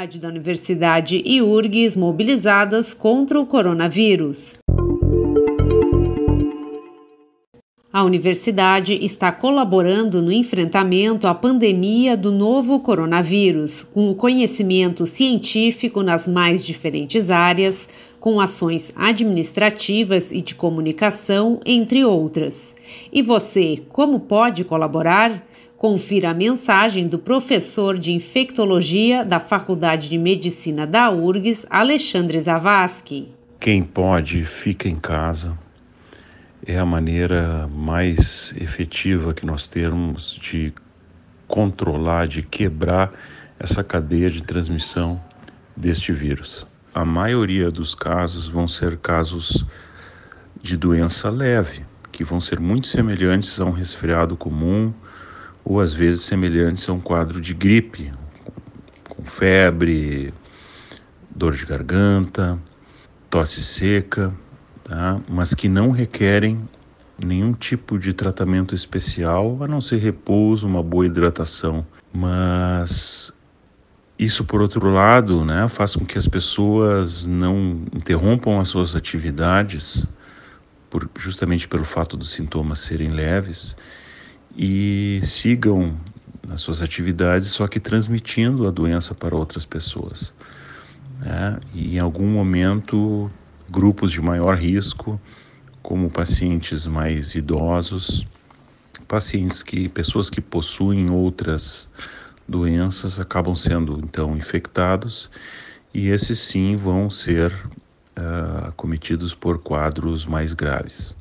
Rádio da Universidade e URGS mobilizadas contra o coronavírus. A universidade está colaborando no enfrentamento à pandemia do novo coronavírus, com o conhecimento científico nas mais diferentes áreas, com ações administrativas e de comunicação, entre outras. E você, como pode colaborar? Confira a mensagem do professor de infectologia da Faculdade de Medicina da URGS, Alexandre Zavascki. Quem pode, fica em casa. É a maneira mais efetiva que nós temos de controlar, de quebrar essa cadeia de transmissão deste vírus. A maioria dos casos vão ser casos de doença leve, que vão ser muito semelhantes a um resfriado comum ou às vezes semelhantes a um quadro de gripe, com febre, dor de garganta, tosse seca, tá? mas que não requerem nenhum tipo de tratamento especial, a não ser repouso, uma boa hidratação. Mas isso, por outro lado, né, faz com que as pessoas não interrompam as suas atividades, por, justamente pelo fato dos sintomas serem leves, e sigam nas suas atividades, só que transmitindo a doença para outras pessoas. Né? E em algum momento, grupos de maior risco, como pacientes mais idosos, pacientes que, pessoas que possuem outras doenças, acabam sendo então infectados e esses sim vão ser uh, acometidos por quadros mais graves.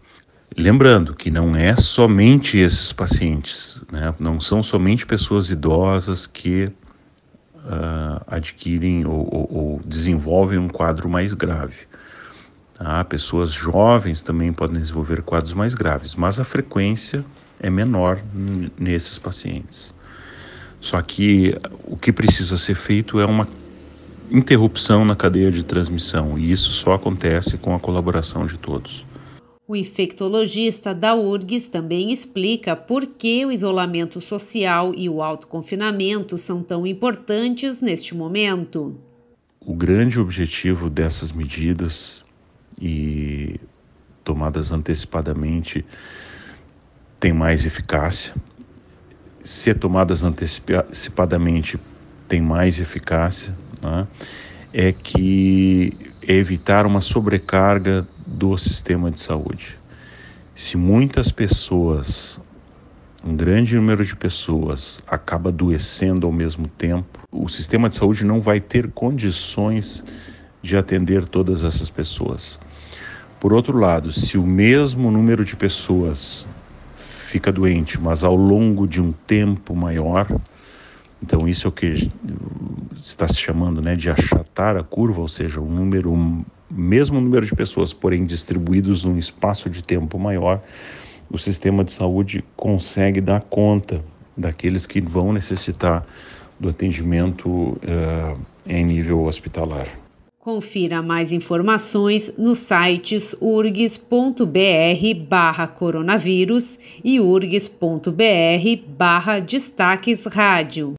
Lembrando que não é somente esses pacientes, né? não são somente pessoas idosas que uh, adquirem ou, ou, ou, desenvolvem um quadro mais grave. Tá? Pessoas jovens também podem desenvolver quadros mais graves, mas a frequência é menor nesses pacientes. Só que o que precisa ser feito é uma interrupção na cadeia de transmissão, e isso só acontece com a colaboração de todos. O infectologista da URGS também explica por que o isolamento social e o autoconfinamento são tão importantes neste momento. O grande objetivo dessas medidas e tomadas antecipadamente tem mais eficácia. Ser tomadas antecipadamente tem mais eficácia, né? é que é evitar uma sobrecarga do sistema de saúde. Se muitas pessoas, um grande número de pessoas, acaba adoecendo ao mesmo tempo, o sistema de saúde não vai ter condições de atender todas essas pessoas. Por outro lado, se o mesmo número de pessoas fica doente, mas ao longo de um tempo maior, então isso é o que está se chamando né, de achatar a curva, ou seja, um número mesmo número de pessoas, porém distribuídos num espaço de tempo maior, o sistema de saúde consegue dar conta daqueles que vão necessitar do atendimento uh, em nível hospitalar. Confira mais informações nos sites urgs.br barra coronavírus e urgs.br barra destaques rádio.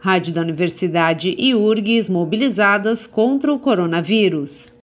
Rádio da Universidade e URGS mobilizadas contra o coronavírus.